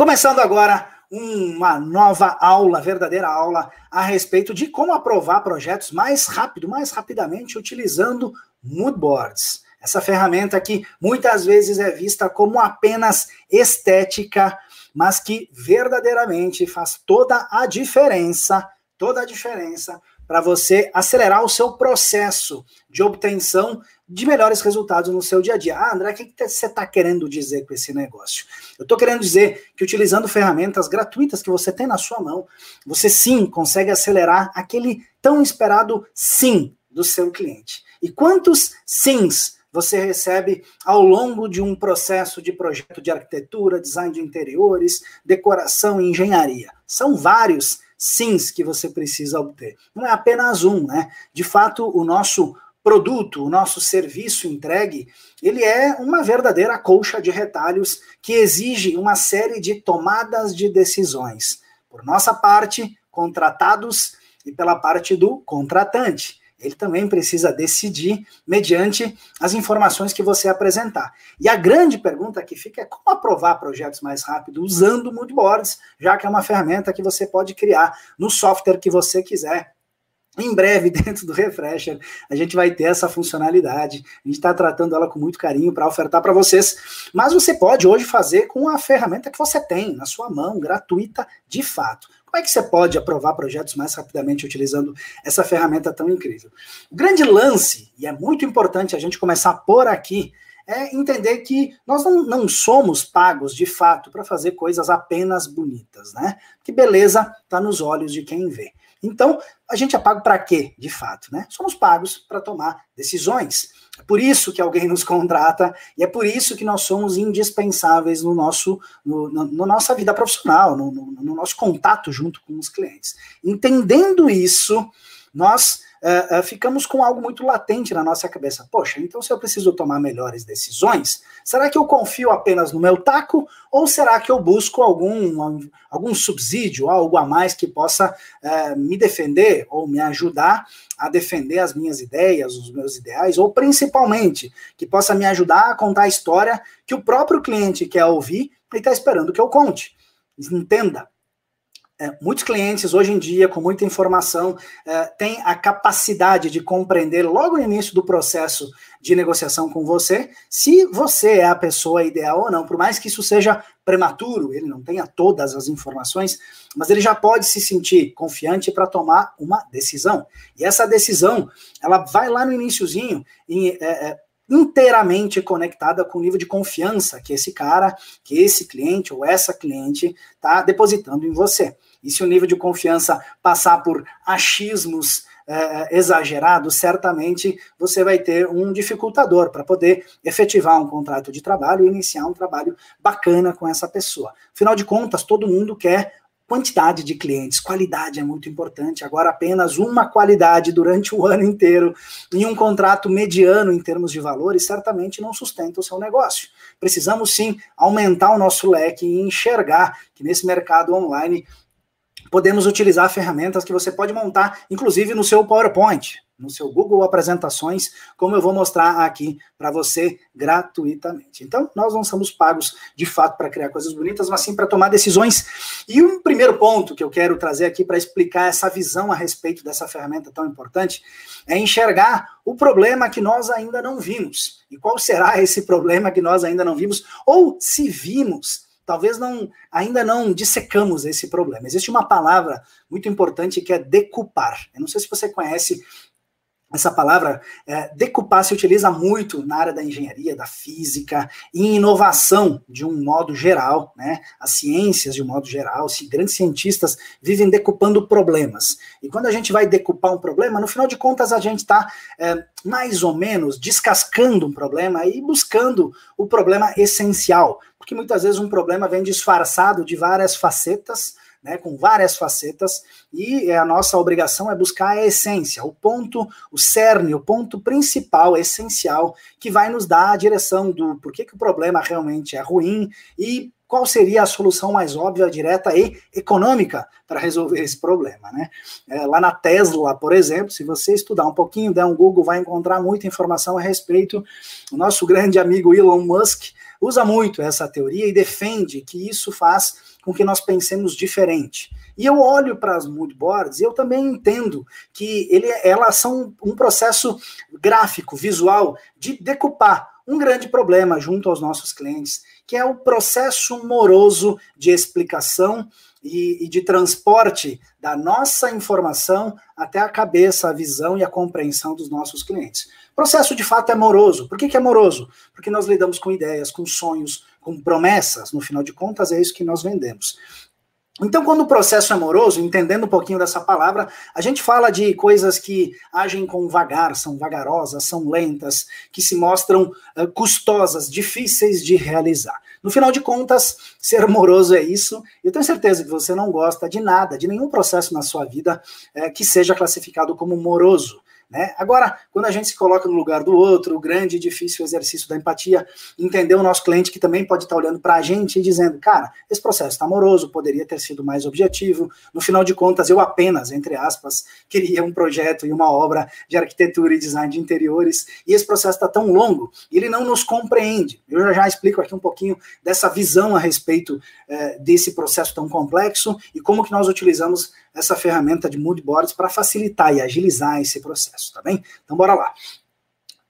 Começando agora uma nova aula, verdadeira aula, a respeito de como aprovar projetos mais rápido, mais rapidamente, utilizando Moodboards. Essa ferramenta que muitas vezes é vista como apenas estética, mas que verdadeiramente faz toda a diferença, toda a diferença para você acelerar o seu processo de obtenção de melhores resultados no seu dia a dia. Ah, André, o que você está querendo dizer com esse negócio? Eu estou querendo dizer que utilizando ferramentas gratuitas que você tem na sua mão, você sim consegue acelerar aquele tão esperado sim do seu cliente. E quantos sims você recebe ao longo de um processo de projeto de arquitetura, design de interiores, decoração e engenharia? São vários sims que você precisa obter. Não é apenas um, né? De fato, o nosso produto, o nosso serviço entregue, ele é uma verdadeira colcha de retalhos que exige uma série de tomadas de decisões. Por nossa parte, contratados e pela parte do contratante ele também precisa decidir mediante as informações que você apresentar. E a grande pergunta que fica é como aprovar projetos mais rápido usando Moodboards, já que é uma ferramenta que você pode criar no software que você quiser. Em breve, dentro do Refresher, a gente vai ter essa funcionalidade. A gente está tratando ela com muito carinho para ofertar para vocês. Mas você pode hoje fazer com a ferramenta que você tem na sua mão, gratuita de fato. Como é que você pode aprovar projetos mais rapidamente utilizando essa ferramenta tão incrível? O grande lance, e é muito importante a gente começar por aqui, é entender que nós não, não somos pagos de fato para fazer coisas apenas bonitas, né? Que beleza está nos olhos de quem vê. Então, a gente é pago para quê, de fato, né? Somos pagos para tomar decisões. Por isso que alguém nos contrata e é por isso que nós somos indispensáveis no nosso, no, no, no nossa vida profissional, no, no, nosso contato junto com os clientes. Entendendo isso, nós uh, ficamos com algo muito latente na nossa cabeça. Poxa, então se eu preciso tomar melhores decisões, será que eu confio apenas no meu taco ou será que eu busco algum, algum subsídio, algo a mais que possa uh, me defender ou me ajudar a defender as minhas ideias, os meus ideais, ou principalmente que possa me ajudar a contar a história que o próprio cliente quer ouvir e está esperando que eu conte. Entenda, é, muitos clientes hoje em dia, com muita informação, é, têm a capacidade de compreender logo no início do processo de negociação com você se você é a pessoa ideal ou não. Por mais que isso seja prematuro, ele não tenha todas as informações, mas ele já pode se sentir confiante para tomar uma decisão. E essa decisão, ela vai lá no iníciozinho e é, é, inteiramente conectada com o nível de confiança que esse cara, que esse cliente ou essa cliente está depositando em você. E se o nível de confiança passar por achismos é, exagerados, certamente você vai ter um dificultador para poder efetivar um contrato de trabalho e iniciar um trabalho bacana com essa pessoa. Afinal de contas, todo mundo quer quantidade de clientes, qualidade é muito importante. Agora, apenas uma qualidade durante o ano inteiro em um contrato mediano em termos de valores certamente não sustenta o seu negócio. Precisamos sim aumentar o nosso leque e enxergar que nesse mercado online podemos utilizar ferramentas que você pode montar, inclusive no seu PowerPoint, no seu Google Apresentações, como eu vou mostrar aqui para você gratuitamente. Então, nós não somos pagos de fato para criar coisas bonitas, mas sim para tomar decisões. E um primeiro ponto que eu quero trazer aqui para explicar essa visão a respeito dessa ferramenta tão importante é enxergar o problema que nós ainda não vimos. E qual será esse problema que nós ainda não vimos? Ou se vimos, talvez não ainda não dissecamos esse problema. Existe uma palavra muito importante que é decupar. Eu não sei se você conhece essa palavra é, decupar se utiliza muito na área da engenharia, da física e inovação de um modo geral, né? As ciências de um modo geral, se grandes cientistas vivem decupando problemas. E quando a gente vai decupar um problema, no final de contas a gente está é, mais ou menos descascando um problema e buscando o problema essencial, porque muitas vezes um problema vem disfarçado de várias facetas né, com várias facetas, e a nossa obrigação é buscar a essência, o ponto, o cerne, o ponto principal, essencial, que vai nos dar a direção do porquê que o problema realmente é ruim e qual seria a solução mais óbvia, direta e econômica para resolver esse problema, né? É, lá na Tesla, por exemplo, se você estudar um pouquinho, der um Google, vai encontrar muita informação a respeito. O nosso grande amigo Elon Musk usa muito essa teoria e defende que isso faz com que nós pensemos diferente. E eu olho para as mood boards e eu também entendo que ele, elas são um processo gráfico, visual, de decupar um grande problema junto aos nossos clientes, que é o processo moroso de explicação e, e, de transporte da nossa informação até a cabeça, a visão e a compreensão dos nossos clientes. O processo de fato é moroso. Por que, que é moroso? Porque nós lidamos com ideias, com sonhos, com promessas. No final de contas, é isso que nós vendemos. Então, quando o processo é amoroso, entendendo um pouquinho dessa palavra, a gente fala de coisas que agem com vagar, são vagarosas, são lentas, que se mostram uh, custosas, difíceis de realizar. No final de contas, ser amoroso é isso. Eu tenho certeza que você não gosta de nada, de nenhum processo na sua vida que seja classificado como moroso. Né? Agora, quando a gente se coloca no lugar do outro, o grande e difícil exercício da empatia, entender o nosso cliente que também pode estar olhando para a gente e dizendo, cara, esse processo está amoroso, poderia ter sido mais objetivo. No final de contas, eu apenas, entre aspas, queria um projeto e uma obra de arquitetura e design de interiores, e esse processo está tão longo, ele não nos compreende. Eu já, já explico aqui um pouquinho dessa visão a respeito eh, desse processo tão complexo e como que nós utilizamos essa ferramenta de mood boards para facilitar e agilizar esse processo, tá bem? Então bora lá.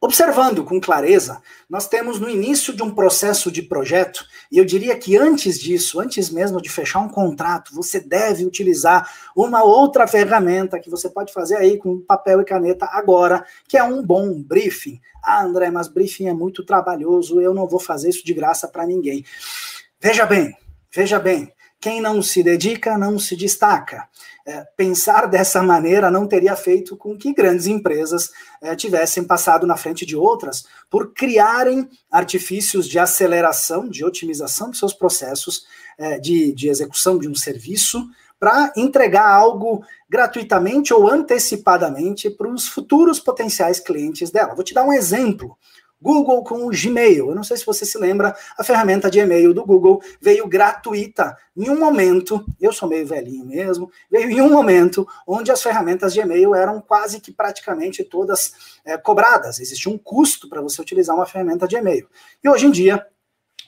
Observando com clareza, nós temos no início de um processo de projeto, e eu diria que antes disso, antes mesmo de fechar um contrato, você deve utilizar uma outra ferramenta que você pode fazer aí com papel e caneta agora, que é um bom briefing. Ah, André, mas briefing é muito trabalhoso, eu não vou fazer isso de graça para ninguém. Veja bem, veja bem, quem não se dedica não se destaca. É, pensar dessa maneira não teria feito com que grandes empresas é, tivessem passado na frente de outras por criarem artifícios de aceleração, de otimização de seus processos é, de, de execução de um serviço para entregar algo gratuitamente ou antecipadamente para os futuros potenciais clientes dela. Vou te dar um exemplo. Google com o Gmail. Eu não sei se você se lembra, a ferramenta de e-mail do Google veio gratuita em um momento, eu sou meio velhinho mesmo, veio em um momento onde as ferramentas de e-mail eram quase que praticamente todas é, cobradas. Existia um custo para você utilizar uma ferramenta de e-mail. E hoje em dia,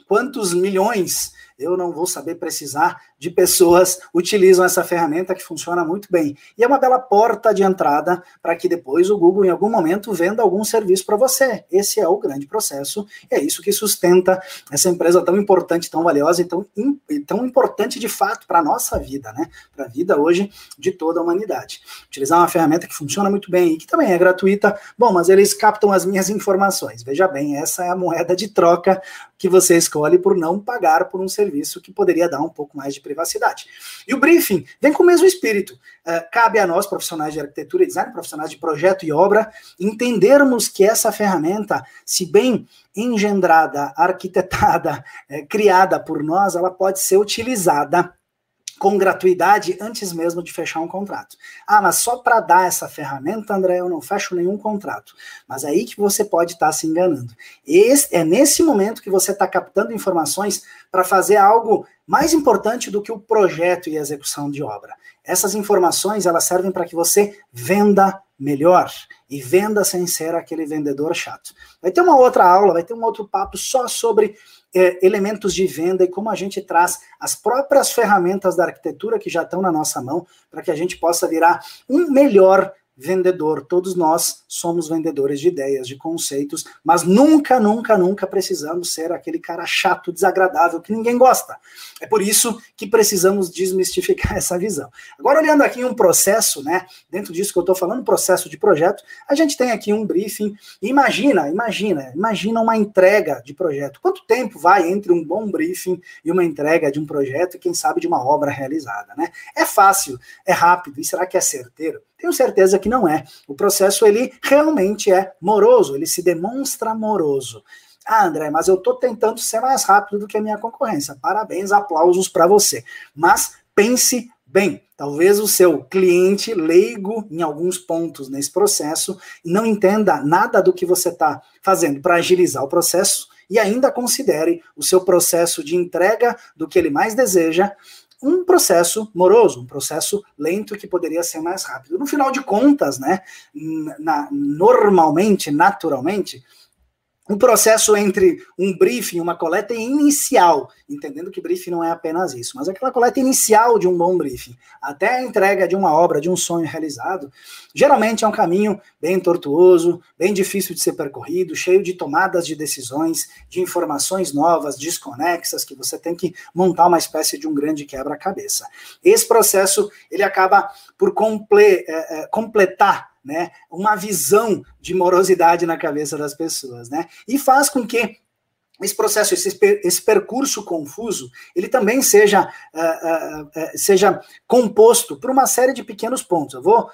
quantos milhões eu não vou saber precisar de pessoas utilizam essa ferramenta que funciona muito bem. E é uma bela porta de entrada para que depois o Google, em algum momento, venda algum serviço para você. Esse é o grande processo, é isso que sustenta essa empresa tão importante, tão valiosa e tão, tão importante de fato para a nossa vida, né? Para a vida hoje de toda a humanidade. Utilizar uma ferramenta que funciona muito bem e que também é gratuita, bom, mas eles captam as minhas informações. Veja bem, essa é a moeda de troca que você escolhe por não pagar por um serviço que poderia dar um pouco mais de privacidade. E o briefing vem com o mesmo espírito. Uh, cabe a nós, profissionais de arquitetura e design, profissionais de projeto e obra, entendermos que essa ferramenta, se bem engendrada, arquitetada, é, criada por nós, ela pode ser utilizada com gratuidade antes mesmo de fechar um contrato. Ah, mas só para dar essa ferramenta, André, eu não fecho nenhum contrato. Mas é aí que você pode estar tá se enganando. Esse, é nesse momento que você está captando informações para fazer algo mais importante do que o projeto e a execução de obra. Essas informações elas servem para que você venda melhor e venda sem ser aquele vendedor chato. Vai ter uma outra aula, vai ter um outro papo só sobre é, elementos de venda e como a gente traz as próprias ferramentas da arquitetura que já estão na nossa mão para que a gente possa virar um melhor vendedor. Todos nós somos vendedores de ideias, de conceitos, mas nunca, nunca, nunca precisamos ser aquele cara chato, desagradável, que ninguém gosta. É por isso que precisamos desmistificar essa visão. Agora, olhando aqui um processo, né? Dentro disso que eu estou falando, processo de projeto, a gente tem aqui um briefing. Imagina, imagina, imagina uma entrega de projeto. Quanto tempo vai entre um bom briefing e uma entrega de um projeto e, quem sabe, de uma obra realizada, né? É fácil, é rápido, e será que é certeiro? Tenho certeza que não é. O processo ele realmente é moroso, ele se demonstra moroso. Ah, André, mas eu estou tentando ser mais rápido do que a minha concorrência. Parabéns, aplausos para você. Mas pense bem. Talvez o seu cliente leigo em alguns pontos nesse processo não entenda nada do que você está fazendo para agilizar o processo e ainda considere o seu processo de entrega do que ele mais deseja um processo moroso, um processo lento que poderia ser mais rápido. No final de contas, né, na, normalmente, naturalmente, um processo entre um briefing uma coleta inicial, entendendo que briefing não é apenas isso, mas aquela coleta inicial de um bom briefing, até a entrega de uma obra, de um sonho realizado, geralmente é um caminho bem tortuoso, bem difícil de ser percorrido, cheio de tomadas de decisões, de informações novas, desconexas, que você tem que montar uma espécie de um grande quebra-cabeça. Esse processo, ele acaba por comple é, é, completar né, uma visão de morosidade na cabeça das pessoas, né? E faz com que esse processo, esse, esse percurso confuso, ele também seja, uh, uh, uh, seja composto por uma série de pequenos pontos. Eu vou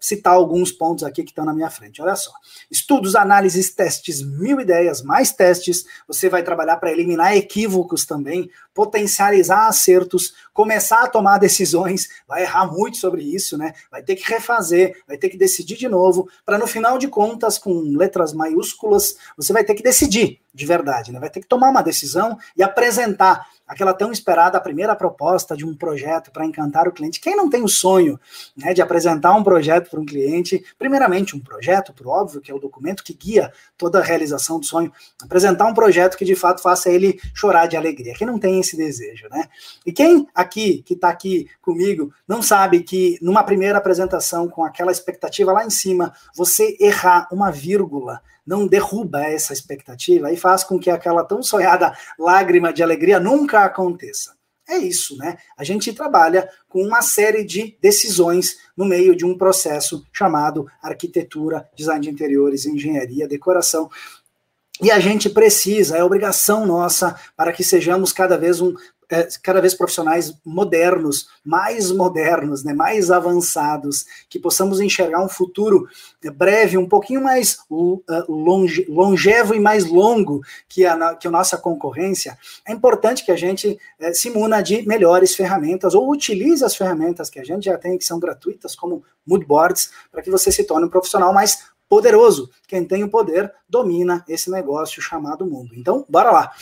citar alguns pontos aqui que estão na minha frente. Olha só. Estudos, análises, testes, mil ideias, mais testes. Você vai trabalhar para eliminar equívocos também, potencializar acertos, começar a tomar decisões. Vai errar muito sobre isso, né? Vai ter que refazer, vai ter que decidir de novo, para no final de contas, com letras maiúsculas, você vai ter que decidir de verdade, né? Vai ter que tomar uma decisão e apresentar aquela tão esperada primeira proposta de um projeto para encantar o cliente. Quem não tem o sonho né, de apresentar um projeto para um cliente, primeiramente um projeto, por óbvio, que é o documento que guia toda a realização do sonho, apresentar um projeto que de fato faça ele chorar de alegria. Quem não tem esse desejo, né? E quem aqui, que está aqui comigo, não sabe que numa primeira apresentação com aquela expectativa lá em cima, você errar uma vírgula, não derruba essa expectativa e faz com que aquela tão sonhada lágrima de alegria nunca aconteça. É isso, né? A gente trabalha com uma série de decisões no meio de um processo chamado arquitetura, design de interiores, engenharia, decoração. E a gente precisa, é obrigação nossa, para que sejamos cada vez um cada vez profissionais modernos, mais modernos, né, mais avançados, que possamos enxergar um futuro breve, um pouquinho mais longe, longevo e mais longo que a, que a nossa concorrência, é importante que a gente é, se muna de melhores ferramentas ou utilize as ferramentas que a gente já tem, que são gratuitas, como Moodboards, para que você se torne um profissional mais poderoso. Quem tem o poder domina esse negócio chamado mundo. Então, bora lá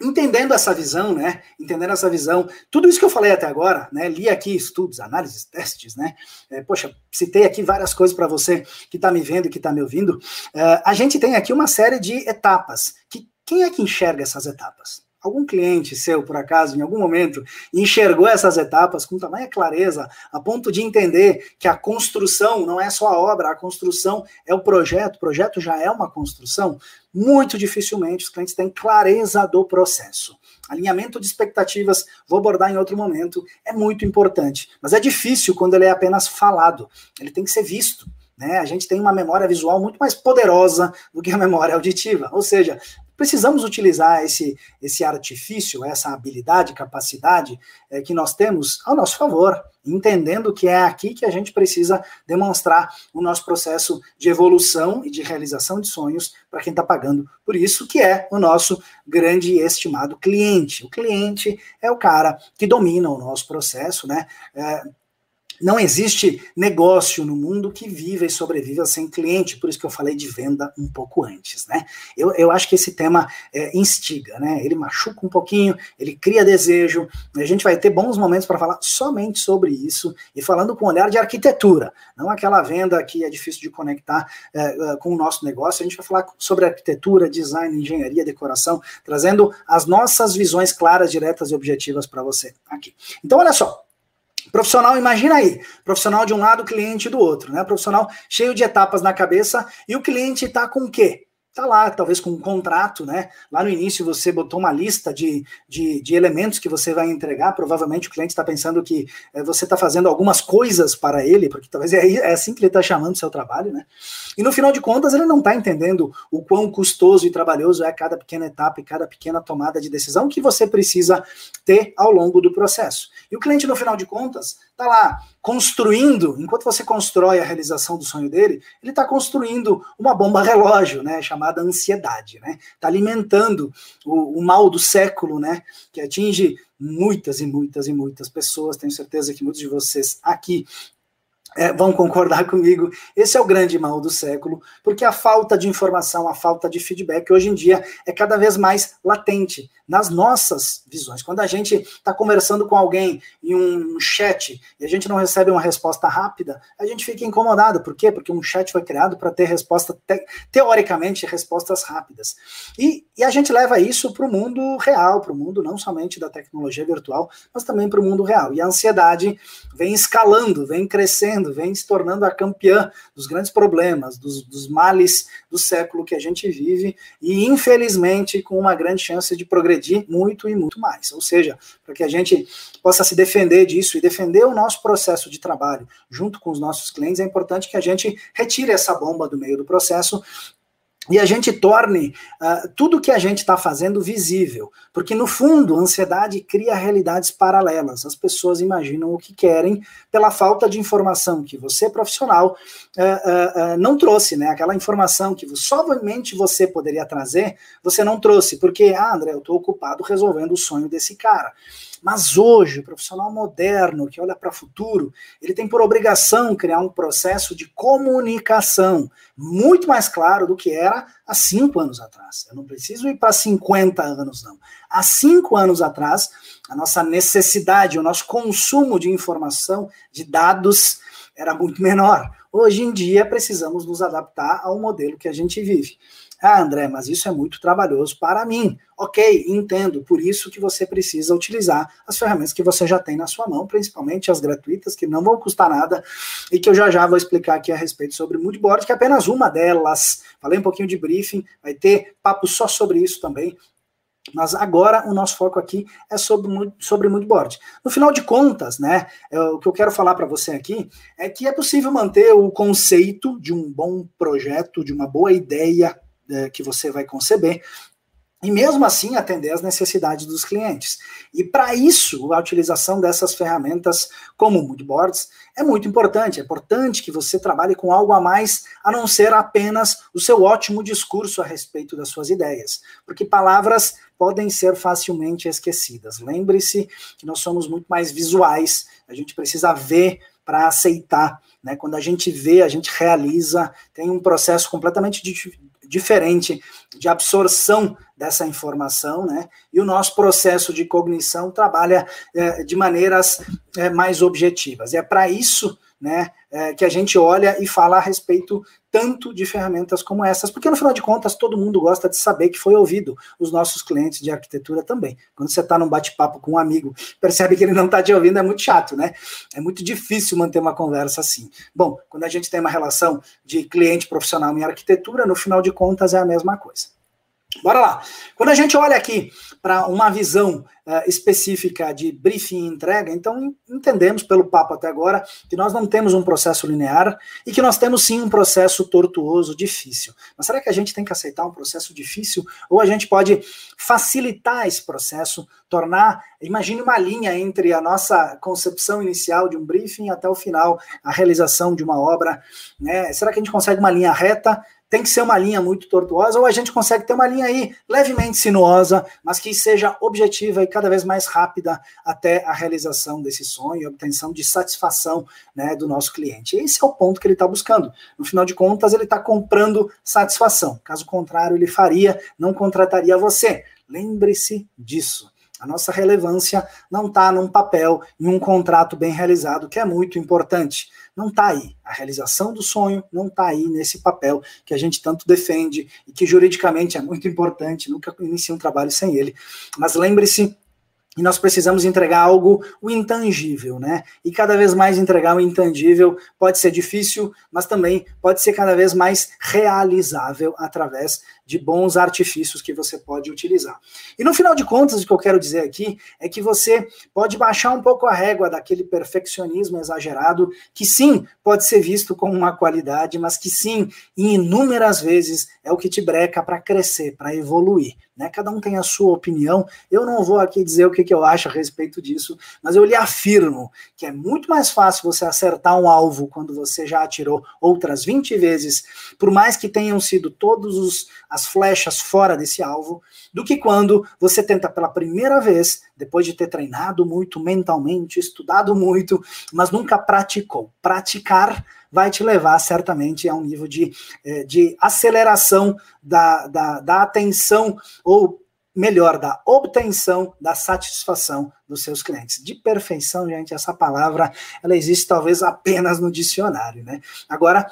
entendendo essa visão, né? Entendendo essa visão, tudo isso que eu falei até agora, né? Li aqui estudos, análises, testes, né? É, poxa, citei aqui várias coisas para você que está me vendo que está me ouvindo. É, a gente tem aqui uma série de etapas. Que quem é que enxerga essas etapas? algum cliente seu, por acaso, em algum momento, enxergou essas etapas com tamanha clareza, a ponto de entender que a construção não é só a obra, a construção é o projeto, o projeto já é uma construção, muito dificilmente os clientes têm clareza do processo. Alinhamento de expectativas, vou abordar em outro momento, é muito importante, mas é difícil quando ele é apenas falado, ele tem que ser visto. Né? A gente tem uma memória visual muito mais poderosa do que a memória auditiva. Ou seja, precisamos utilizar esse, esse artifício, essa habilidade, capacidade é, que nós temos ao nosso favor, entendendo que é aqui que a gente precisa demonstrar o nosso processo de evolução e de realização de sonhos para quem está pagando por isso, que é o nosso grande e estimado cliente. O cliente é o cara que domina o nosso processo, né? É, não existe negócio no mundo que viva e sobreviva sem cliente, por isso que eu falei de venda um pouco antes, né? Eu, eu acho que esse tema é, instiga, né? Ele machuca um pouquinho, ele cria desejo, a gente vai ter bons momentos para falar somente sobre isso e falando com olhar de arquitetura, não aquela venda que é difícil de conectar é, é, com o nosso negócio, a gente vai falar sobre arquitetura, design, engenharia, decoração, trazendo as nossas visões claras, diretas e objetivas para você aqui. Então, olha só, Profissional, imagina aí, profissional de um lado, cliente do outro, né? Profissional cheio de etapas na cabeça e o cliente está com o quê? Tá lá, talvez com um contrato, né? Lá no início você botou uma lista de, de, de elementos que você vai entregar. Provavelmente o cliente está pensando que é, você está fazendo algumas coisas para ele, porque talvez é, é assim que ele está chamando o seu trabalho, né? E no final de contas ele não está entendendo o quão custoso e trabalhoso é cada pequena etapa e cada pequena tomada de decisão que você precisa ter ao longo do processo. E o cliente, no final de contas, está lá construindo, enquanto você constrói a realização do sonho dele, ele está construindo uma bomba relógio, né, chamada ansiedade, né? Está alimentando o, o, mal do século, né, que atinge muitas e muitas e muitas pessoas. Tenho certeza que muitos de vocês aqui é, vão concordar comigo, esse é o grande mal do século, porque a falta de informação, a falta de feedback hoje em dia é cada vez mais latente nas nossas visões. Quando a gente está conversando com alguém em um chat e a gente não recebe uma resposta rápida, a gente fica incomodado. Por quê? Porque um chat foi criado para ter resposta, te, teoricamente, respostas rápidas. E, e a gente leva isso para o mundo real, para o mundo não somente da tecnologia virtual, mas também para o mundo real. E a ansiedade vem escalando, vem crescendo, vem se tornando a campeã dos grandes problemas, dos, dos males do século que a gente vive, e infelizmente com uma grande chance de progredir muito e muito mais. Ou seja, para que a gente possa se defender disso e defender o nosso processo de trabalho junto com os nossos clientes, é importante que a gente retire essa bomba do meio do processo e a gente torne uh, tudo que a gente está fazendo visível. Porque, no fundo, a ansiedade cria realidades paralelas. As pessoas imaginam o que querem pela falta de informação que você, profissional, uh, uh, não trouxe, né? Aquela informação que somente você poderia trazer, você não trouxe. Porque, ah, André, eu estou ocupado resolvendo o sonho desse cara. Mas hoje, o profissional moderno que olha para o futuro, ele tem por obrigação criar um processo de comunicação muito mais claro do que era há cinco anos atrás. Eu não preciso ir para 50 anos, não. Há cinco anos atrás, a nossa necessidade, o nosso consumo de informação, de dados, era muito menor. Hoje em dia, precisamos nos adaptar ao modelo que a gente vive. Ah, André, mas isso é muito trabalhoso para mim. Ok, entendo. Por isso que você precisa utilizar as ferramentas que você já tem na sua mão, principalmente as gratuitas, que não vão custar nada e que eu já já vou explicar aqui a respeito sobre Moodboard, que é apenas uma delas. Falei um pouquinho de briefing, vai ter papo só sobre isso também. Mas agora o nosso foco aqui é sobre, sobre moodboard. No final de contas, né, é, o que eu quero falar para você aqui é que é possível manter o conceito de um bom projeto, de uma boa ideia é, que você vai conceber, e mesmo assim atender às necessidades dos clientes. E para isso, a utilização dessas ferramentas como moodboards é muito importante. É importante que você trabalhe com algo a mais, a não ser apenas o seu ótimo discurso a respeito das suas ideias. Porque palavras podem ser facilmente esquecidas. Lembre-se que nós somos muito mais visuais, a gente precisa ver para aceitar. Né? Quando a gente vê, a gente realiza, tem um processo completamente diferente de absorção dessa informação, né? E o nosso processo de cognição trabalha é, de maneiras é, mais objetivas. E é para isso né, é, que a gente olha e fala a respeito tanto de ferramentas como essas, porque no final de contas todo mundo gosta de saber que foi ouvido, os nossos clientes de arquitetura também. Quando você está num bate-papo com um amigo, percebe que ele não está te ouvindo, é muito chato, né? É muito difícil manter uma conversa assim. Bom, quando a gente tem uma relação de cliente profissional em arquitetura, no final de contas é a mesma coisa. Bora lá. Quando a gente olha aqui para uma visão uh, específica de briefing e entrega, então entendemos pelo papo até agora que nós não temos um processo linear e que nós temos sim um processo tortuoso, difícil. Mas será que a gente tem que aceitar um processo difícil ou a gente pode facilitar esse processo, tornar, imagine uma linha entre a nossa concepção inicial de um briefing até o final, a realização de uma obra, né? Será que a gente consegue uma linha reta tem que ser uma linha muito tortuosa, ou a gente consegue ter uma linha aí levemente sinuosa, mas que seja objetiva e cada vez mais rápida até a realização desse sonho e obtenção de satisfação né, do nosso cliente. Esse é o ponto que ele está buscando. No final de contas, ele está comprando satisfação. Caso contrário, ele faria, não contrataria você. Lembre-se disso. A nossa relevância não está num papel, em um contrato bem realizado, que é muito importante não está aí. A realização do sonho não está aí nesse papel que a gente tanto defende e que juridicamente é muito importante, nunca inicia um trabalho sem ele. Mas lembre-se e nós precisamos entregar algo, o intangível, né? E cada vez mais entregar o intangível pode ser difícil, mas também pode ser cada vez mais realizável através de bons artifícios que você pode utilizar. E no final de contas, o que eu quero dizer aqui é que você pode baixar um pouco a régua daquele perfeccionismo exagerado, que sim, pode ser visto como uma qualidade, mas que sim, inúmeras vezes é o que te breca para crescer, para evoluir. Né? Cada um tem a sua opinião. Eu não vou aqui dizer o que, que eu acho a respeito disso, mas eu lhe afirmo que é muito mais fácil você acertar um alvo quando você já atirou outras 20 vezes, por mais que tenham sido todas as flechas fora desse alvo, do que quando você tenta pela primeira vez, depois de ter treinado muito mentalmente, estudado muito, mas nunca praticou. Praticar vai te levar certamente a um nível de, eh, de aceleração da, da, da atenção, ou melhor, da obtenção da satisfação dos seus clientes. De perfeição, gente, essa palavra, ela existe talvez apenas no dicionário, né? Agora,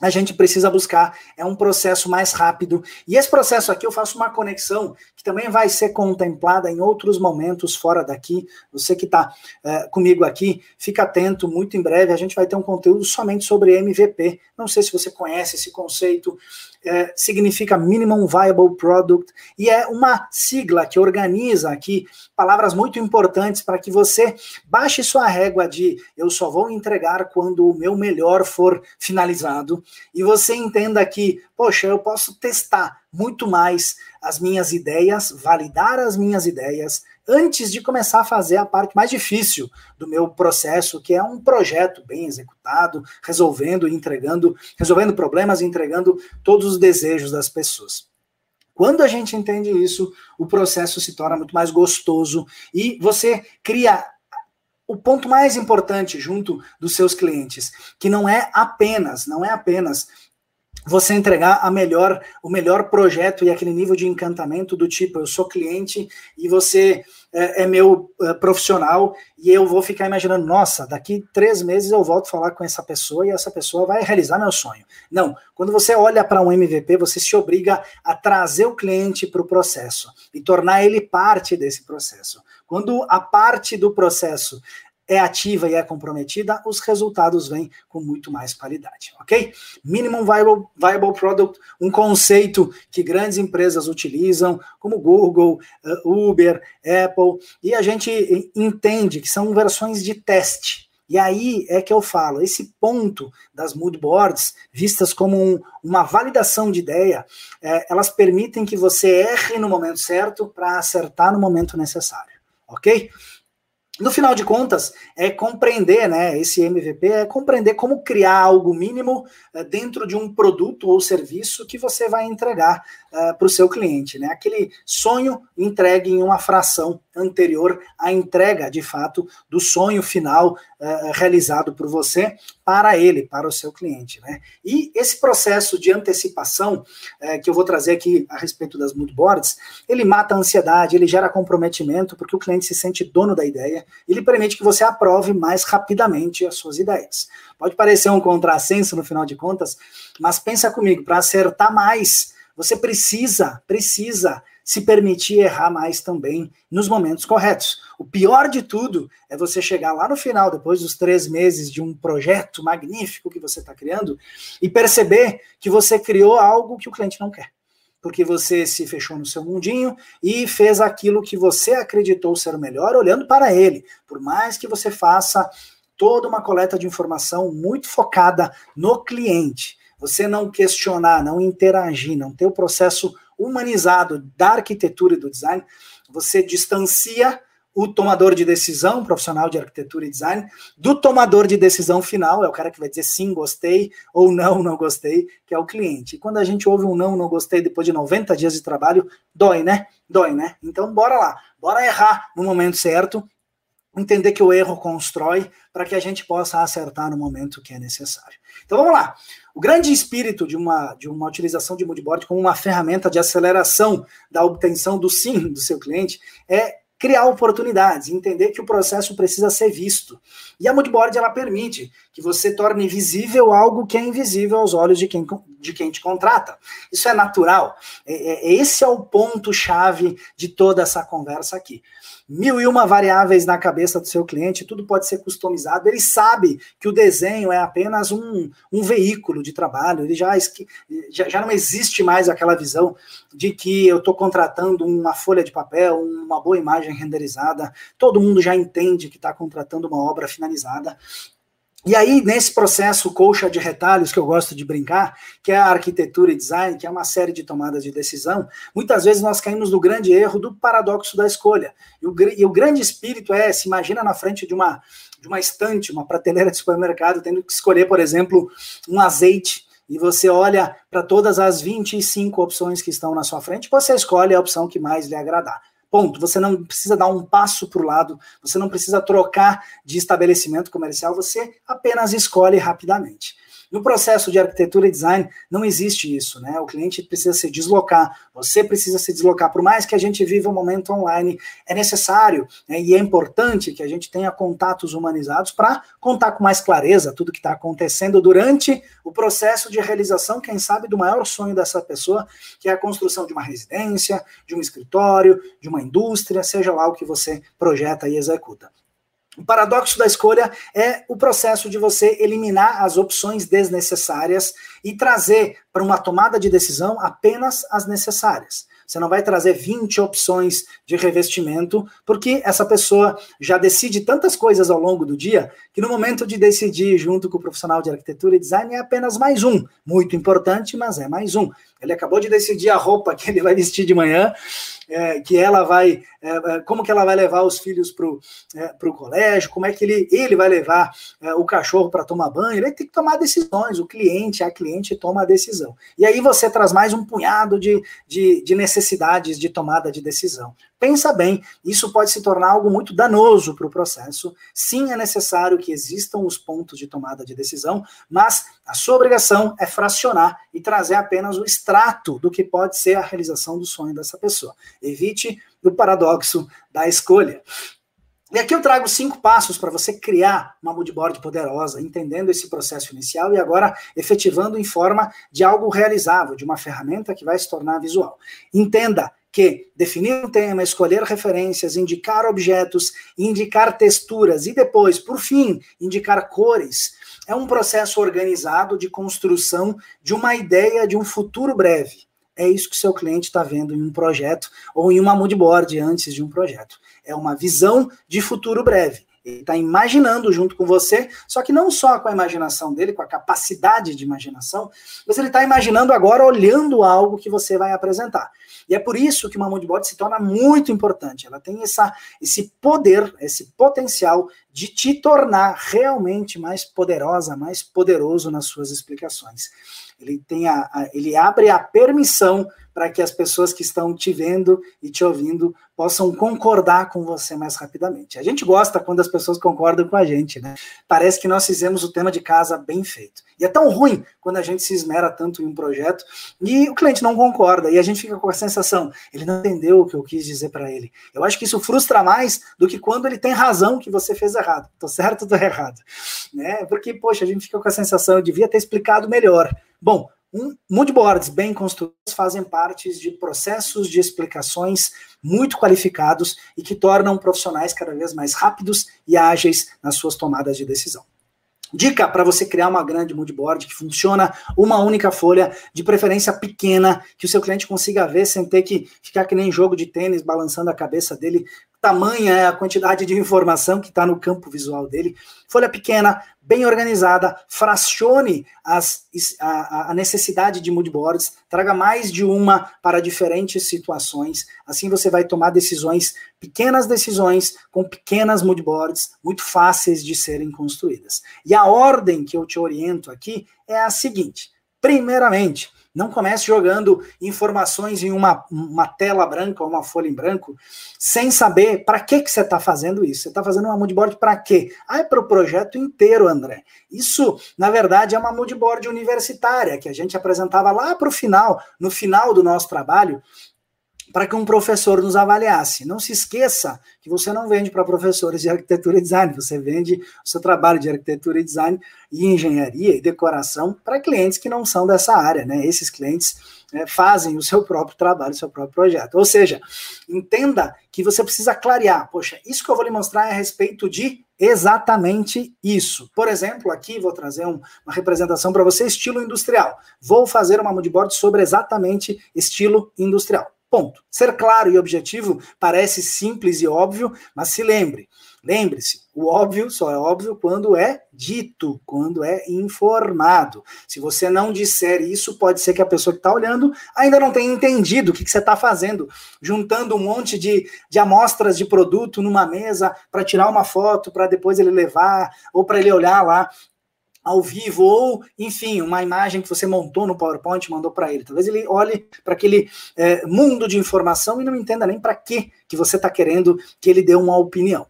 a gente precisa buscar é um processo mais rápido. E esse processo aqui eu faço uma conexão que também vai ser contemplada em outros momentos fora daqui. Você que está é, comigo aqui, fica atento, muito em breve a gente vai ter um conteúdo somente sobre MVP. Não sei se você conhece esse conceito, é, significa Minimum Viable Product, e é uma sigla que organiza aqui palavras muito importantes para que você baixe sua régua de eu só vou entregar quando o meu melhor for finalizado, e você entenda que, poxa, eu posso testar muito mais as minhas ideias, validar as minhas ideias, antes de começar a fazer a parte mais difícil do meu processo, que é um projeto bem executado, resolvendo e entregando, resolvendo problemas e entregando todos os desejos das pessoas. Quando a gente entende isso, o processo se torna muito mais gostoso e você cria o ponto mais importante junto dos seus clientes, que não é apenas, não é apenas você entregar a melhor, o melhor projeto e aquele nível de encantamento do tipo, eu sou cliente e você é, é meu é, profissional e eu vou ficar imaginando, nossa, daqui três meses eu volto a falar com essa pessoa e essa pessoa vai realizar meu sonho. Não, quando você olha para um MVP, você se obriga a trazer o cliente para o processo e tornar ele parte desse processo. Quando a parte do processo é ativa e é comprometida, os resultados vêm com muito mais qualidade, ok? Minimum Viable, viable Product, um conceito que grandes empresas utilizam, como Google, eh, Uber, Apple, e a gente entende que são versões de teste. E aí é que eu falo, esse ponto das mood boards, vistas como um, uma validação de ideia, é, elas permitem que você erre no momento certo para acertar no momento necessário, ok? No final de contas, é compreender, né? Esse MVP é compreender como criar algo mínimo uh, dentro de um produto ou serviço que você vai entregar uh, eh, para o seu cliente, né? Aquele sonho entregue em uma fração anterior à entrega, de fato, do sonho final uh, realizado por você para ele, para o seu cliente, né? E esse processo de antecipação que eu vou trazer aqui a respeito das moodboards, ele mata a ansiedade, ele gera comprometimento, porque o cliente se sente dono da ideia, ele permite que você aprove mais rapidamente as suas ideias. Pode parecer um contrassenso no final de contas, mas pensa comigo, para acertar mais, você precisa, precisa se permitir errar mais também nos momentos corretos. O pior de tudo é você chegar lá no final, depois dos três meses de um projeto magnífico que você está criando, e perceber que você criou algo que o cliente não quer porque você se fechou no seu mundinho e fez aquilo que você acreditou ser o melhor, olhando para ele. Por mais que você faça toda uma coleta de informação muito focada no cliente, você não questionar, não interagir, não ter o processo humanizado da arquitetura e do design, você distancia o tomador de decisão, profissional de arquitetura e design, do tomador de decisão final, é o cara que vai dizer sim, gostei, ou não, não gostei, que é o cliente. E quando a gente ouve um não, não gostei depois de 90 dias de trabalho, dói, né? Dói, né? Então, bora lá, bora errar no momento certo, entender que o erro constrói para que a gente possa acertar no momento que é necessário. Então, vamos lá. O grande espírito de uma, de uma utilização de moodboard como uma ferramenta de aceleração da obtenção do sim do seu cliente é criar oportunidades, entender que o processo precisa ser visto. E a moodboard ela permite que você torne visível algo que é invisível aos olhos de quem, de quem te contrata. Isso é natural. É, é, esse é o ponto chave de toda essa conversa aqui mil e uma variáveis na cabeça do seu cliente, tudo pode ser customizado. Ele sabe que o desenho é apenas um, um veículo de trabalho, ele já, já, já não existe mais aquela visão de que eu estou contratando uma folha de papel, uma boa imagem renderizada, todo mundo já entende que está contratando uma obra finalizada. E aí, nesse processo colcha de retalhos que eu gosto de brincar, que é a arquitetura e design, que é uma série de tomadas de decisão, muitas vezes nós caímos no grande erro do paradoxo da escolha. E o, e o grande espírito é, se imagina na frente de uma, de uma estante, uma prateleira de supermercado, tendo que escolher, por exemplo, um azeite, e você olha para todas as 25 opções que estão na sua frente, você escolhe a opção que mais lhe agradar. Ponto. Você não precisa dar um passo para o lado, você não precisa trocar de estabelecimento comercial, você apenas escolhe rapidamente. No processo de arquitetura e design, não existe isso, né? O cliente precisa se deslocar, você precisa se deslocar. Por mais que a gente viva um momento online, é necessário né, e é importante que a gente tenha contatos humanizados para contar com mais clareza tudo que está acontecendo durante o processo de realização, quem sabe, do maior sonho dessa pessoa, que é a construção de uma residência, de um escritório, de uma indústria, seja lá o que você projeta e executa. O paradoxo da escolha é o processo de você eliminar as opções desnecessárias e trazer para uma tomada de decisão apenas as necessárias. Você não vai trazer 20 opções de revestimento, porque essa pessoa já decide tantas coisas ao longo do dia que no momento de decidir junto com o profissional de arquitetura e design é apenas mais um. Muito importante, mas é mais um. Ele acabou de decidir a roupa que ele vai vestir de manhã é, que ela vai, é, é como que ela vai levar os filhos para o colégio, como é que ele, ele vai levar o cachorro para tomar banho, ele tem que tomar decisões, o cliente, a cliente toma a decisão. E aí você traz mais um punhado de, de, de necessidades de tomada de decisão. Pensa bem, isso pode se tornar algo muito danoso para o processo. Sim, é necessário que existam os pontos de tomada de decisão, mas a sua obrigação é fracionar e trazer apenas o extrato do que pode ser a realização do sonho dessa pessoa. Evite o paradoxo da escolha. E aqui eu trago cinco passos para você criar uma moodboard poderosa, entendendo esse processo inicial e agora efetivando em forma de algo realizável, de uma ferramenta que vai se tornar visual. Entenda que definir um tema, escolher referências, indicar objetos, indicar texturas e depois, por fim, indicar cores, é um processo organizado de construção de uma ideia de um futuro breve. É isso que seu cliente está vendo em um projeto ou em uma moodboard antes de um projeto. É uma visão de futuro breve. Ele está imaginando junto com você, só que não só com a imaginação dele, com a capacidade de imaginação, mas ele está imaginando agora olhando algo que você vai apresentar. E é por isso que uma moodboard se torna muito importante. Ela tem essa, esse poder, esse potencial de te tornar realmente mais poderosa, mais poderoso nas suas explicações. Ele, tem a, a ele abre a permissão para que as pessoas que estão te vendo e te ouvindo possam concordar com você mais rapidamente. A gente gosta quando as pessoas concordam com a gente, né? Parece que nós fizemos o tema de casa bem feito. E é tão ruim quando a gente se esmera tanto em um projeto e o cliente não concorda e a gente fica com a sensação, ele não entendeu o que eu quis dizer para ele. Eu acho que isso frustra mais do que quando ele tem razão que você fez errado. Tô certo ou tô errado? Né? Porque, poxa, a gente fica com a sensação, eu devia ter explicado melhor. Bom, um, moodboards bem construídos fazem parte de processos de explicações muito qualificados e que tornam profissionais cada vez mais rápidos e ágeis nas suas tomadas de decisão. Dica para você criar uma grande moodboard que funciona uma única folha, de preferência pequena, que o seu cliente consiga ver sem ter que ficar que nem jogo de tênis balançando a cabeça dele tamanha é a quantidade de informação que está no campo visual dele. Folha pequena, bem organizada, fracione as, a, a, necessidade de moodboards, traga mais de uma para diferentes situações. Assim você vai tomar decisões, pequenas decisões, com pequenas moodboards, muito fáceis de serem construídas. E a ordem que eu te oriento aqui é a seguinte: primeiramente, não comece jogando informações em uma, uma tela branca ou uma folha em branco sem saber para que, que você está fazendo isso. Você está fazendo uma moodboard para quê? Ah, é para o projeto inteiro, André. Isso, na verdade, é uma moodboard universitária que a gente apresentava lá para o final, no final do nosso trabalho, para que um professor nos avaliasse. Não se esqueça que você não vende para professores de arquitetura e design, você vende o seu trabalho de arquitetura e design e engenharia e decoração para clientes que não são dessa área, né? Esses clientes é, fazem o seu próprio trabalho, o seu próprio projeto. Ou seja, entenda que você precisa clarear. Poxa, isso que eu vou lhe mostrar é a respeito de exatamente isso. Por exemplo, aqui vou trazer um, uma representação para você, estilo industrial. Vou fazer uma moodboard sobre exatamente estilo industrial. Ponto. Ser claro e objetivo parece simples e óbvio, mas se lembre, lembre-se, O óbvio só é óbvio quando é dito, quando é informado. Se você não disser isso, pode ser que a pessoa que está olhando ainda não tenha entendido o que, que você está fazendo, juntando um monte de, de amostras de produto numa mesa para tirar uma foto, para depois ele levar, ou para ele olhar lá ao vivo, ou, enfim, uma imagem que você montou no PowerPoint e mandou para ele. Talvez ele olhe para aquele é, mundo de informação e não entenda nem para que que você está querendo que ele dê uma opinião.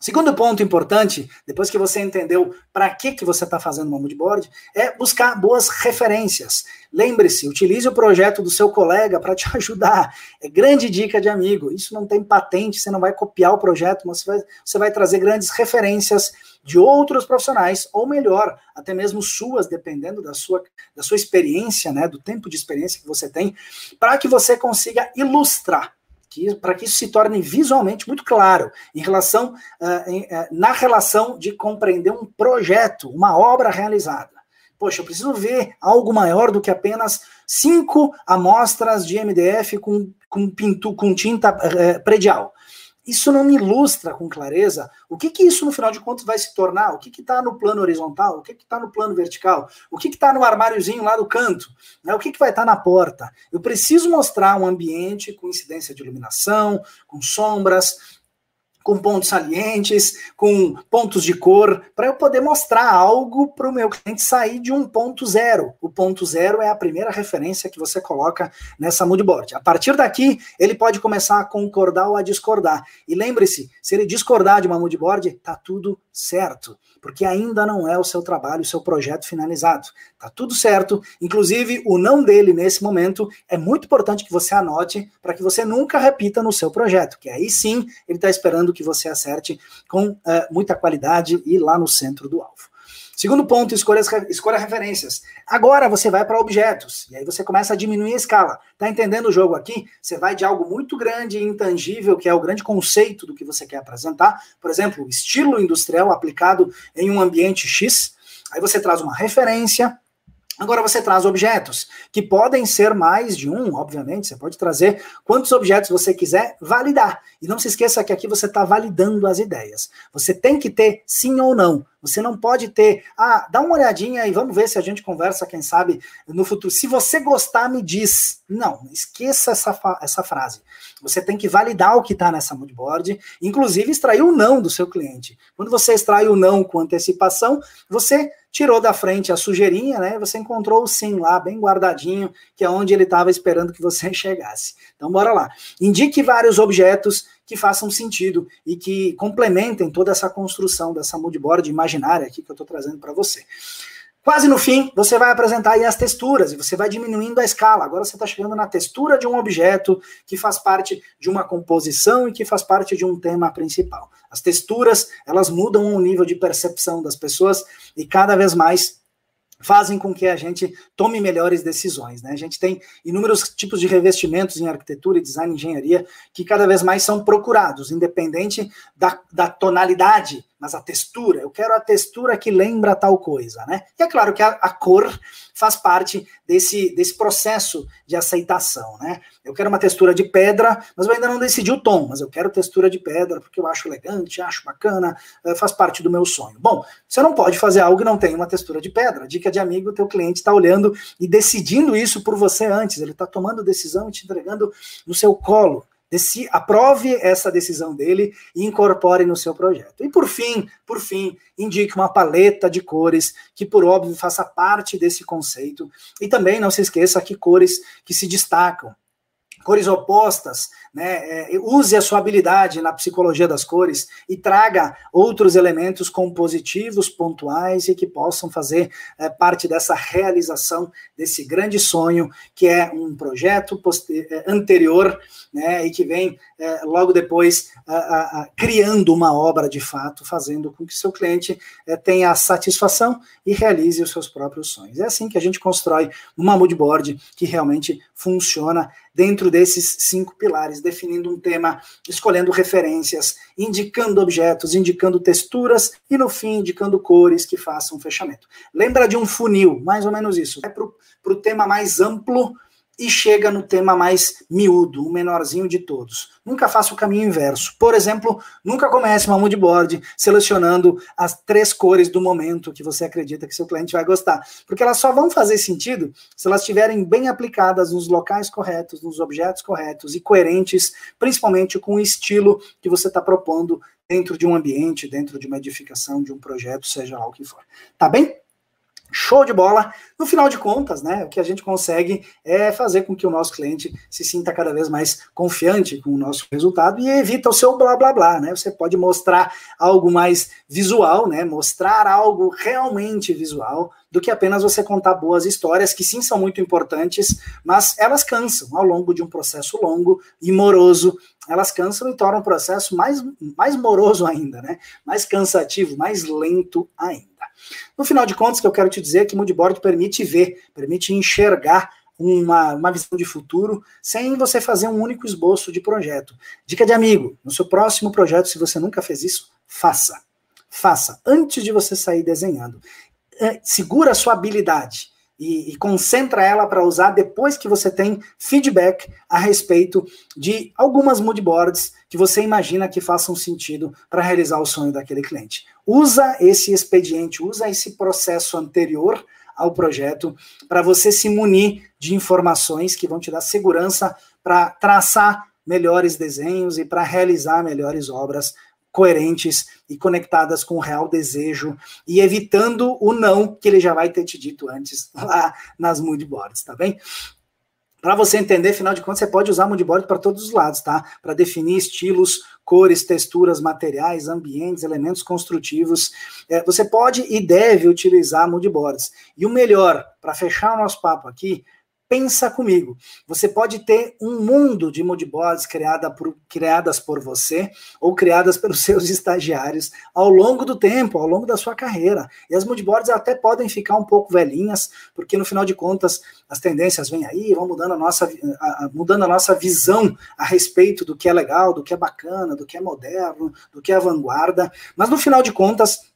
Segundo ponto importante, depois que você entendeu para que, que você está fazendo uma moodboard, é buscar boas referências. Lembre-se, utilize o projeto do seu colega para te ajudar. É grande dica de amigo. Isso não tem patente, você não vai copiar o projeto, mas você vai, você vai trazer grandes referências de outros profissionais, ou melhor, até mesmo suas, dependendo da sua, da sua experiência, né, do tempo de experiência que você tem, para que você consiga ilustrar para que isso se torne visualmente muito claro em relação uh, em, uh, na relação de compreender um projeto, uma obra realizada. Poxa, eu preciso ver algo maior do que apenas cinco amostras de MDF com, com, pintu, com tinta uh, predial isso não me ilustra com clareza o que, que isso, no final de contas, vai se tornar, o que está no plano horizontal, o que está no plano vertical, o que está no armáriozinho lá do canto, né? o que, que vai estar tá na porta. Eu preciso mostrar um ambiente com incidência de iluminação, com sombras, com pontos salientes, com pontos de cor, para eu poder mostrar algo para o meu cliente sair de um ponto zero. O ponto zero é a primeira referência que você coloca nessa moodboard. A partir daqui, ele pode começar a concordar ou a discordar. E lembre-se, se ele discordar de uma moodboard, tá tudo certo, porque ainda não é o seu trabalho, o seu projeto finalizado. Tá tudo certo, inclusive o não dele nesse momento é muito importante que você anote para que você nunca repita no seu projeto, que aí sim ele está esperando que você acerte com uh, muita qualidade e lá no centro do alvo. Segundo ponto, escolha, escolha referências. Agora você vai para objetos, e aí você começa a diminuir a escala. Tá entendendo o jogo aqui? Você vai de algo muito grande e intangível, que é o grande conceito do que você quer apresentar. Por exemplo, estilo industrial aplicado em um ambiente X. Aí você traz uma referência, Agora você traz objetos, que podem ser mais de um, obviamente, você pode trazer quantos objetos você quiser validar. E não se esqueça que aqui você está validando as ideias. Você tem que ter sim ou não. Você não pode ter, ah, dá uma olhadinha e vamos ver se a gente conversa, quem sabe, no futuro. Se você gostar, me diz. Não, esqueça essa, essa frase. Você tem que validar o que está nessa moodboard, inclusive extrair o não do seu cliente. Quando você extrai o não com antecipação, você tirou da frente a sujeirinha, né? Você encontrou o sim lá, bem guardadinho, que é onde ele estava esperando que você chegasse. Então, bora lá. Indique vários objetos que façam sentido e que complementem toda essa construção dessa moodboard imaginária aqui que eu estou trazendo para você. Quase no fim, você vai apresentar aí as texturas e você vai diminuindo a escala. Agora você está chegando na textura de um objeto que faz parte de uma composição e que faz parte de um tema principal. As texturas, elas mudam o nível de percepção das pessoas e cada vez mais fazem com que a gente tome melhores decisões. Né? A gente tem inúmeros tipos de revestimentos em arquitetura, design e engenharia que cada vez mais são procurados, independente da, da tonalidade mas a textura, eu quero a textura que lembra tal coisa, né? E é claro que a, a, cor faz parte desse, desse processo de aceitação, né? Eu quero uma textura de pedra, mas eu ainda não decidi o tom, mas eu quero textura de pedra porque eu acho elegante, acho bacana, eh, faz parte do meu sonho. Bom, você não pode fazer algo que não tem uma textura de pedra. Dica de amigo, o teu cliente está olhando e decidindo isso por você antes, ele está tomando decisão e te entregando no seu colo. Deci, aprove essa decisão dele e incorpore no seu projeto. E por fim, por fim, indique uma paleta de cores que, por óbvio, faça parte desse conceito. E também não se esqueça que cores que se destacam, cores opostas, né? É, use a sua habilidade na psicologia das cores e traga outros elementos compositivos, pontuais e que possam fazer é, parte dessa realização desse grande sonho que é um projeto é, anterior, né? E que vem é, logo depois a, a, a, criando uma obra de fato, fazendo com que seu cliente é, tenha a satisfação e realize os seus próprios sonhos. É assim que a gente constrói uma moodboard que realmente funciona dentro desses cinco pilares, definindo um tema, escolhendo referências, indicando objetos, indicando texturas e, no fim, indicando cores que façam fechamento. Lembra de um funil, mais ou menos isso. É para o tema mais amplo e chega no tema mais miúdo, o menorzinho de todos. Nunca faça o caminho inverso. Por exemplo, nunca comece uma moodboard selecionando as três cores do momento que você acredita que seu cliente vai gostar, porque elas só vão fazer sentido se elas estiverem bem aplicadas nos locais corretos, nos objetos corretos e coerentes, principalmente com o estilo que você está propondo dentro de um ambiente, dentro de uma edificação, de um projeto, seja lá o que for. Tá bem? Show de bola. No final de contas, né, o que a gente consegue é fazer com que o nosso cliente se sinta cada vez mais confiante com o nosso resultado e evita o seu blá blá blá, né? Você pode mostrar algo mais visual, né? Mostrar algo realmente visual do que apenas você contar boas histórias que sim são muito importantes, mas elas cansam ao longo de um processo longo e moroso. Elas cansam e tornam o processo mais mais moroso ainda, né? Mais cansativo, mais lento ainda. No final de contas, o que eu quero te dizer é que Moodboard permite ver, permite enxergar uma, uma visão de futuro sem você fazer um único esboço de projeto. Dica de amigo: no seu próximo projeto, se você nunca fez isso, faça. Faça antes de você sair desenhando. É, segura a sua habilidade e, e concentra ela para usar depois que você tem feedback a respeito de algumas moodboards que você imagina que façam sentido para realizar o sonho daquele cliente. Usa esse expediente, usa esse processo anterior ao projeto para você se munir de informações que vão te dar segurança para traçar melhores desenhos e para realizar melhores obras coerentes e conectadas com o real desejo e evitando o não que ele já vai ter te dito antes lá nas mood boards, tá bem? Para você entender, afinal de contas, você pode usar moodboard para todos os lados, tá? Para definir estilos, cores, texturas, materiais, ambientes, elementos construtivos. É, você pode e deve utilizar moodboards. E o melhor, para fechar o nosso papo aqui, pensa comigo. Você pode ter um mundo de moodboards criada por, criadas por você ou criadas pelos seus estagiários ao longo do tempo, ao longo da sua carreira. E as moodboards até podem ficar um pouco velhinhas, porque no final de contas as tendências vêm aí, vão mudando a nossa, a, a, mudando a nossa visão a respeito do que é legal, do que é bacana, do que é moderno, do que é vanguarda. Mas no final de contas,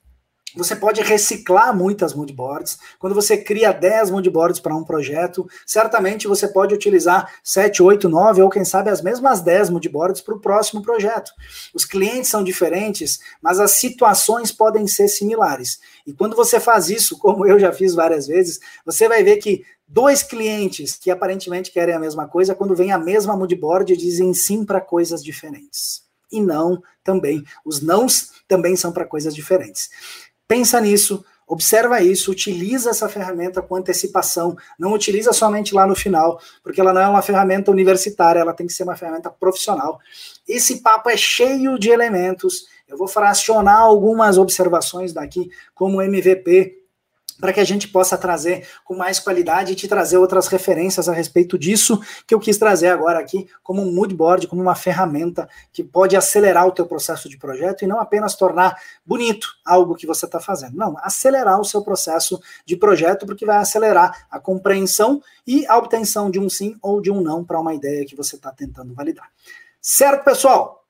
você pode reciclar muitas moodboards. Quando você cria 10 moodboards para um projeto, certamente você pode utilizar 7, 8, 9 ou quem sabe as mesmas 10 moodboards para o próximo projeto. Os clientes são diferentes, mas as situações podem ser similares. E quando você faz isso, como eu já fiz várias vezes, você vai ver que dois clientes que aparentemente querem a mesma coisa, quando vem a mesma moodboard, dizem sim para coisas diferentes. E não também. Os nãos também são para coisas diferentes. Pensa nisso, observa isso, utiliza essa ferramenta com antecipação, não utiliza somente lá no final, porque ela não é uma ferramenta universitária, ela tem que ser uma ferramenta profissional. Esse papo é cheio de elementos. Eu vou fracionar algumas observações daqui como MVP para que a gente possa trazer com mais qualidade e te trazer outras referências a respeito disso que eu quis trazer agora aqui como um moodboard, como uma ferramenta que pode acelerar o teu processo de projeto e não apenas tornar bonito algo que você está fazendo. Não, acelerar o seu processo de projeto porque vai acelerar a compreensão e a obtenção de um sim ou de um não para uma ideia que você está tentando validar. Certo, pessoal?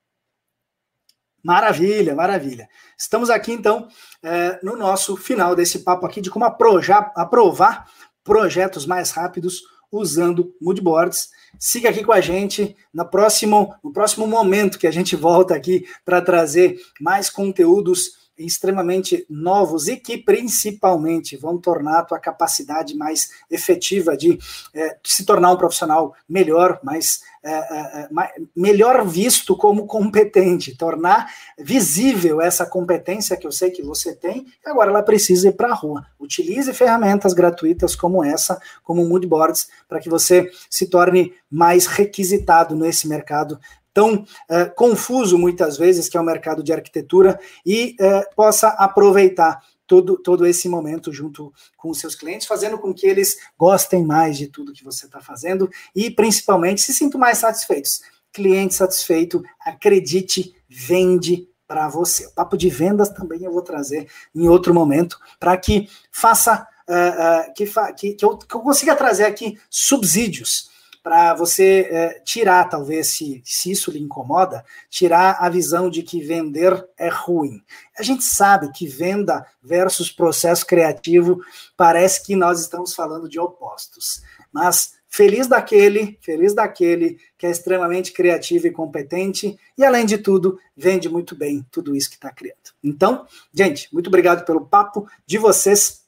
Maravilha, maravilha. Estamos aqui, então, é, no nosso final desse papo aqui de como aprovar, projetos mais rápidos usando moodboards. Siga aqui com a gente no próximo, no próximo momento que a gente volta aqui para trazer mais conteúdos extremamente novos e que principalmente vão tornar a tua capacidade mais efetiva de é, se tornar um profissional melhor, mais, é, é, é melhor visto como competente, tornar visível essa competência que eu sei que você tem e agora ela precisa ir para a rua. Utilize ferramentas gratuitas como essa, como Moodboards, para que você se torne mais requisitado nesse mercado tão é, confuso muitas vezes, que é o mercado de arquitetura, e é, possa aproveitar todo, todo esse momento junto com os seus clientes, fazendo com que eles gostem mais de tudo que você está fazendo e, principalmente, se sintam mais satisfeitos. Cliente satisfeito, acredite, vende para você. O papo de vendas também eu vou trazer em outro momento, para que faça. Uh, uh, que, fa que, que, eu, que eu consiga trazer aqui subsídios para você é, tirar, talvez, se, se isso lhe incomoda, tirar a visão de que vender é ruim. A gente sabe que venda versus processo criativo parece que nós estamos falando de opostos, mas feliz daquele, feliz daquele que é extremamente criativo e competente e, além de tudo, vende muito bem tudo isso que está criando. Então, gente, muito obrigado pelo papo de vocês.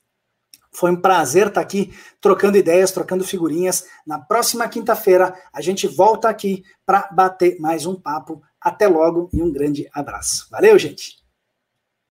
Foi um prazer estar aqui trocando ideias, trocando figurinhas. Na próxima quinta-feira, a gente volta aqui para bater mais um papo. Até logo e um grande abraço. Valeu, gente!